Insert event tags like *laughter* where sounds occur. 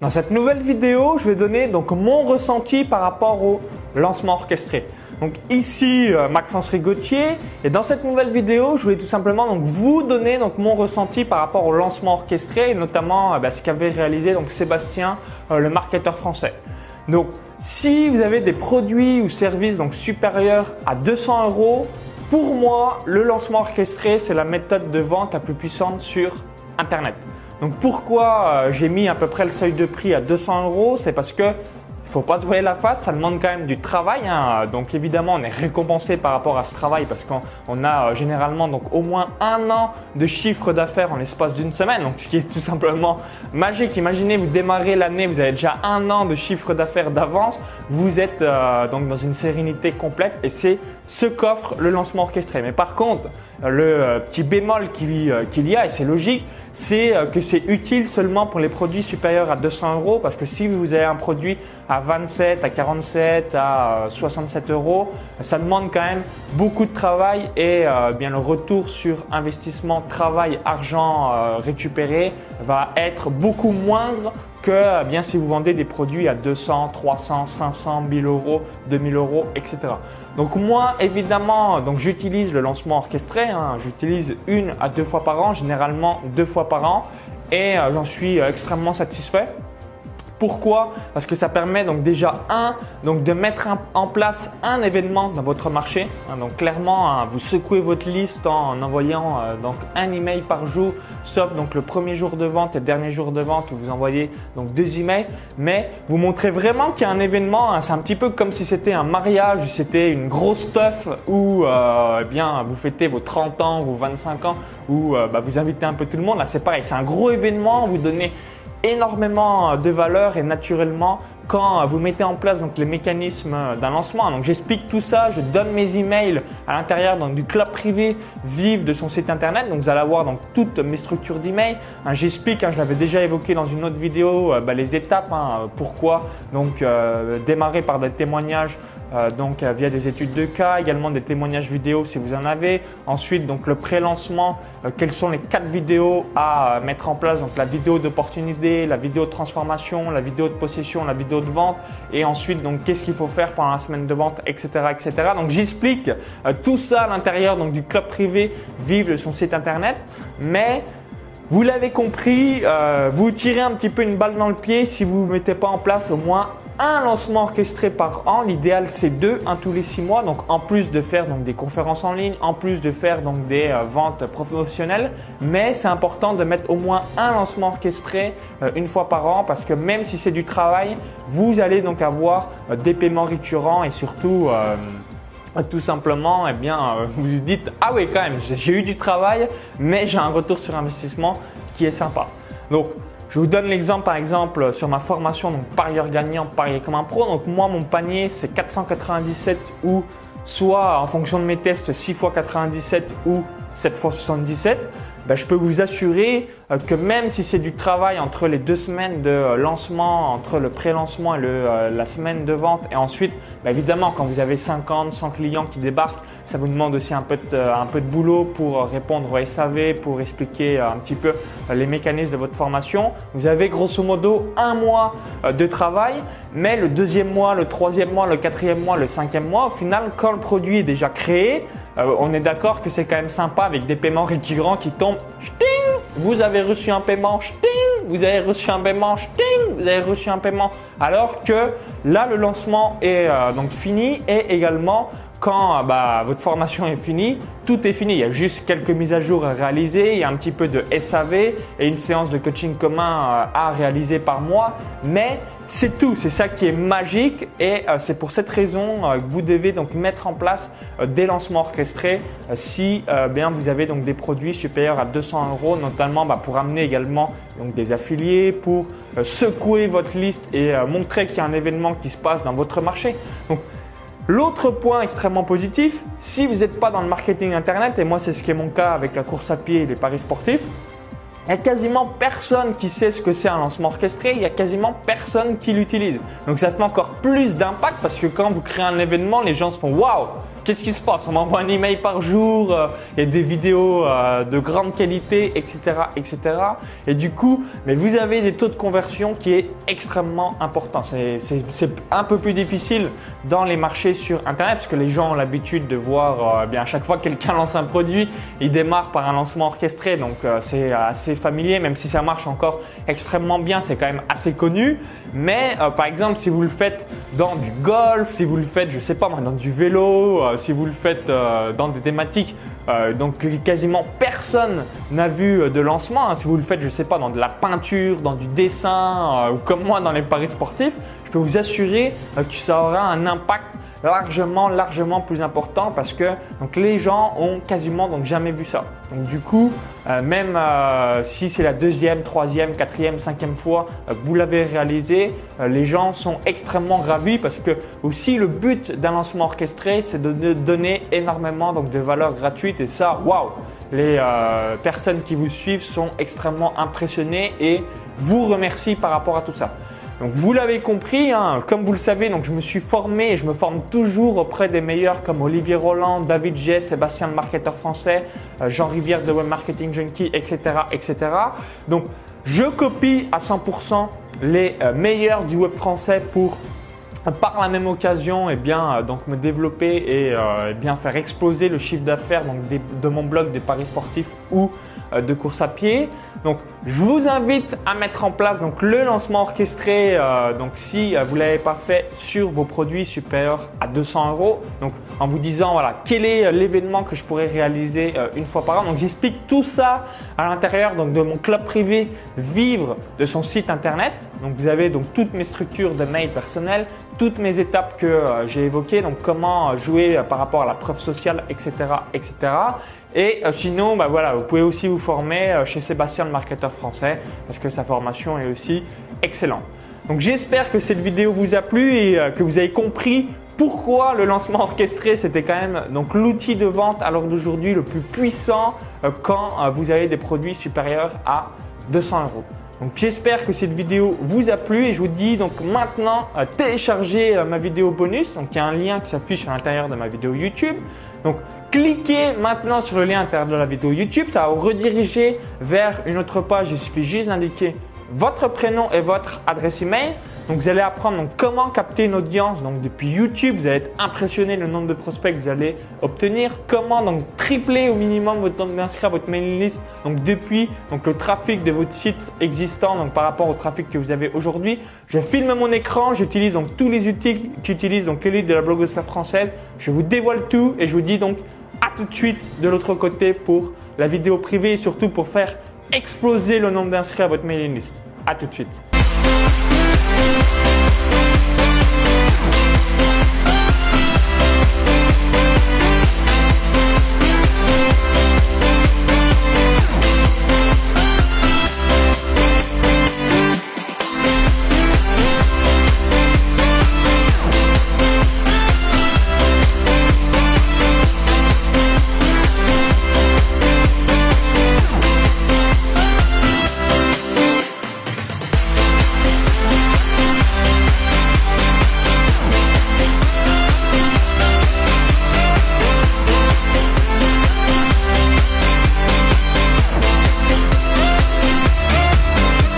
Dans cette nouvelle vidéo, je vais donner donc mon ressenti par rapport au lancement orchestré. Donc ici euh, Maxence Rigotier et dans cette nouvelle vidéo, je voulais tout simplement donc vous donner donc mon ressenti par rapport au lancement orchestré et notamment euh, bah, ce qu'avait réalisé donc Sébastien, euh, le marketeur français. Donc si vous avez des produits ou services donc supérieurs à 200 euros, pour moi le lancement orchestré c'est la méthode de vente la plus puissante sur Internet. Donc pourquoi euh, j'ai mis à peu près le seuil de prix à 200 euros? C'est parce que faut pas se voir la face, ça demande quand même du travail. Hein. Donc évidemment, on est récompensé par rapport à ce travail parce qu'on a euh, généralement donc au moins un an de chiffre d'affaires en l'espace d'une semaine. Donc ce qui est tout simplement magique. Imaginez, vous démarrez l'année, vous avez déjà un an de chiffre d'affaires d'avance. Vous êtes euh, donc dans une sérénité complète et c'est ce qu'offre le lancement orchestré. Mais par contre, le euh, petit bémol euh, qu'il y a, et c'est logique, c'est euh, que c'est utile seulement pour les produits supérieurs à 200 euros parce que si vous avez un produit à 27, à 47, à 67 euros, ça demande quand même beaucoup de travail et bien le retour sur investissement, travail, argent récupéré va être beaucoup moindre que bien si vous vendez des produits à 200, 300, 500, 1000 euros, 2000 euros, etc. Donc moi évidemment, donc j'utilise le lancement orchestré, hein. j'utilise une à deux fois par an, généralement deux fois par an, et euh, j'en suis euh, extrêmement satisfait. Pourquoi? Parce que ça permet donc déjà un donc de mettre en place un événement dans votre marché. Hein, donc clairement, hein, vous secouez votre liste en envoyant euh, donc un email par jour, sauf donc le premier jour de vente et le dernier jour de vente où vous envoyez donc deux emails. Mais vous montrez vraiment qu'il y a un événement. Hein, c'est un petit peu comme si c'était un mariage, c'était une grosse stuff où euh, eh bien vous fêtez vos 30 ans, vos 25 ans, où euh, bah, vous invitez un peu tout le monde. Là, c'est pareil, c'est un gros événement. Vous donnez énormément de valeur et naturellement quand vous mettez en place donc les mécanismes d'un lancement. J'explique tout ça, je donne mes emails à l'intérieur du club privé Vive de son site internet. Donc vous allez avoir donc toutes mes structures d'email. Hein, j'explique, hein, je l'avais déjà évoqué dans une autre vidéo, euh, bah, les étapes. Hein, pourquoi donc euh, démarrer par des témoignages euh, donc euh, via des études de cas, également des témoignages vidéo si vous en avez. Ensuite, donc le pré-lancement, euh, quelles sont les quatre vidéos à mettre en place? Donc la vidéo d'opportunité, la vidéo de transformation, la vidéo de possession, la vidéo de vente, et ensuite donc qu'est-ce qu'il faut faire pendant la semaine de vente, etc., etc. Donc j'explique tout ça à l'intérieur donc du club privé Vive de son site internet, mais vous l'avez compris, vous tirez un petit peu une balle dans le pied si vous ne mettez pas en place au moins un lancement orchestré par an. L'idéal, c'est deux, un tous les six mois. Donc, en plus de faire donc, des conférences en ligne, en plus de faire donc, des euh, ventes professionnelles. Mais c'est important de mettre au moins un lancement orchestré euh, une fois par an parce que même si c'est du travail, vous allez donc avoir euh, des paiements récurrents et surtout tout simplement, eh bien, vous vous dites ah oui quand même, j'ai eu du travail, mais j'ai un retour sur investissement qui est sympa. Donc je vous donne l'exemple par exemple sur ma formation donc parieur gagnant, parier comme un pro. Donc moi mon panier c'est 497 ou soit en fonction de mes tests 6 x 97 ou 7 x 77. Ben, je peux vous assurer euh, que même si c'est du travail entre les deux semaines de euh, lancement, entre le pré-lancement et euh, la semaine de vente, et ensuite, ben, évidemment, quand vous avez 50, 100 clients qui débarquent, ça vous demande aussi un peu de, un peu de boulot pour répondre au SAV, pour expliquer un petit peu les mécanismes de votre formation. Vous avez grosso modo un mois de travail, mais le deuxième mois, le troisième mois, le quatrième mois, le cinquième mois, au final, quand le produit est déjà créé, on est d'accord que c'est quand même sympa avec des paiements récurrents qui tombent. Vous avez reçu un paiement, vous avez reçu un paiement, vous avez reçu un paiement. Alors que là, le lancement est euh, donc fini et également quand bah, votre formation est finie, tout est fini. Il y a juste quelques mises à jour à réaliser, il y a un petit peu de SAV et une séance de coaching commun euh, à réaliser par mois. Mais c'est tout, c'est ça qui est magique et euh, c'est pour cette raison euh, que vous devez donc mettre en place des lancements orchestrés si bien vous avez donc des produits supérieurs à 200 euros, notamment bah, pour amener également donc des affiliés, pour secouer votre liste et montrer qu'il y a un événement qui se passe dans votre marché. L'autre point extrêmement positif, si vous n'êtes pas dans le marketing internet, et moi c'est ce qui est mon cas avec la course à pied et les paris sportifs, il n'y a quasiment personne qui sait ce que c'est un lancement orchestré, il n'y a quasiment personne qui l'utilise. Donc ça fait encore plus d'impact parce que quand vous créez un événement, les gens se font waouh, qu'est-ce qui se passe? On m'envoie un email par jour euh, et des vidéos euh, de grande qualité, etc., etc. Et du coup, mais vous avez des taux de conversion qui est extrêmement important. C'est un peu plus difficile dans les marchés sur Internet parce que les gens ont l'habitude de voir, euh, bien à chaque fois que quelqu'un *laughs* lance un produit, il démarre par un lancement orchestré, donc c'est assez familier, même si ça marche encore extrêmement bien, c'est quand même assez connu. Mais par exemple, si vous le faites dans du golf, si vous le faites, je sais pas moi, dans du vélo, si vous le faites euh, dans des thématiques euh, donc quasiment personne n'a vu de lancement. Hein. Si vous le faites, je sais pas, dans de la peinture, dans du dessin ou comme moi dans les paris sportifs, je peux vous assurer que ça aura un impact largement, largement plus important parce que les gens ont quasiment jamais vu ça. Donc du coup, euh, même euh, si c'est la deuxième, troisième, quatrième, cinquième fois euh, que vous l'avez réalisé, les gens sont extrêmement ravis parce que aussi le but d'un lancement orchestré, c'est de donner énormément donc de valeur gratuite et ça, waouh, les personnes qui vous suivent sont extrêmement impressionnées et vous remercient par rapport à tout ça. Donc vous l'avez compris, hein, comme vous le savez, donc je me suis formé et je me forme toujours auprès des meilleurs comme Olivier Roland, David G, Sébastien le marketeur français, euh, Jean Rivière de Web Marketing Junkie, etc., etc. Donc je copie à 100% les euh, meilleurs du web français pour par la même occasion, eh bien, euh, donc me développer et, eh bien faire exploser le chiffre d'affaires donc de mon blog des paris sportifs ou de course à pied. Donc, je vous invite à mettre en place donc le lancement orchestré. Euh, donc, si euh, vous l'avez pas fait sur vos produits supérieurs à 200 euros, donc en vous disant voilà quel est euh, l'événement que je pourrais réaliser une fois par an. Donc, j'explique tout ça à l'intérieur donc de mon club privé Vivre de son site internet. Donc, vous avez donc toutes mes structures de mail personnelles, toutes mes étapes que j'ai évoquées. Donc, comment jouer par rapport à la preuve sociale, etc., etc. Et euh, sinon, bah voilà, vous pouvez aussi vous former euh, chez Sébastien le marketeur français parce que sa formation est aussi excellente. Donc j'espère que cette vidéo vous a plu et euh, que vous avez compris pourquoi le lancement orchestré c'était quand même donc l'outil de vente à l'heure d'aujourd'hui le plus puissant quand vous avez des produits supérieurs à 200 euros. Donc j'espère que cette vidéo vous a plu et je vous dis donc maintenant téléchargez ma vidéo bonus. Donc il y a un lien qui s'affiche à l'intérieur de ma vidéo YouTube. Donc cliquez maintenant sur le lien à l'intérieur de la vidéo YouTube, ça va vous rediriger vers une autre page. Il suffit juste d'indiquer votre prénom et votre adresse email. Donc vous allez apprendre comment capter une audience donc depuis YouTube. Vous allez être impressionné le nombre de prospects que vous allez obtenir. Comment donc tripler au minimum votre nombre d'inscrits à votre mailing list donc depuis donc le trafic de votre site existant par rapport au trafic que vous avez aujourd'hui. Je filme mon écran, j'utilise donc tous les outils qu'utilise donc l'élite de la blogosphère française. Je vous dévoile tout et je vous dis donc à tout de suite de l'autre côté pour la vidéo privée et surtout pour faire exploser le nombre d'inscrits à votre mailing list. À tout de suite.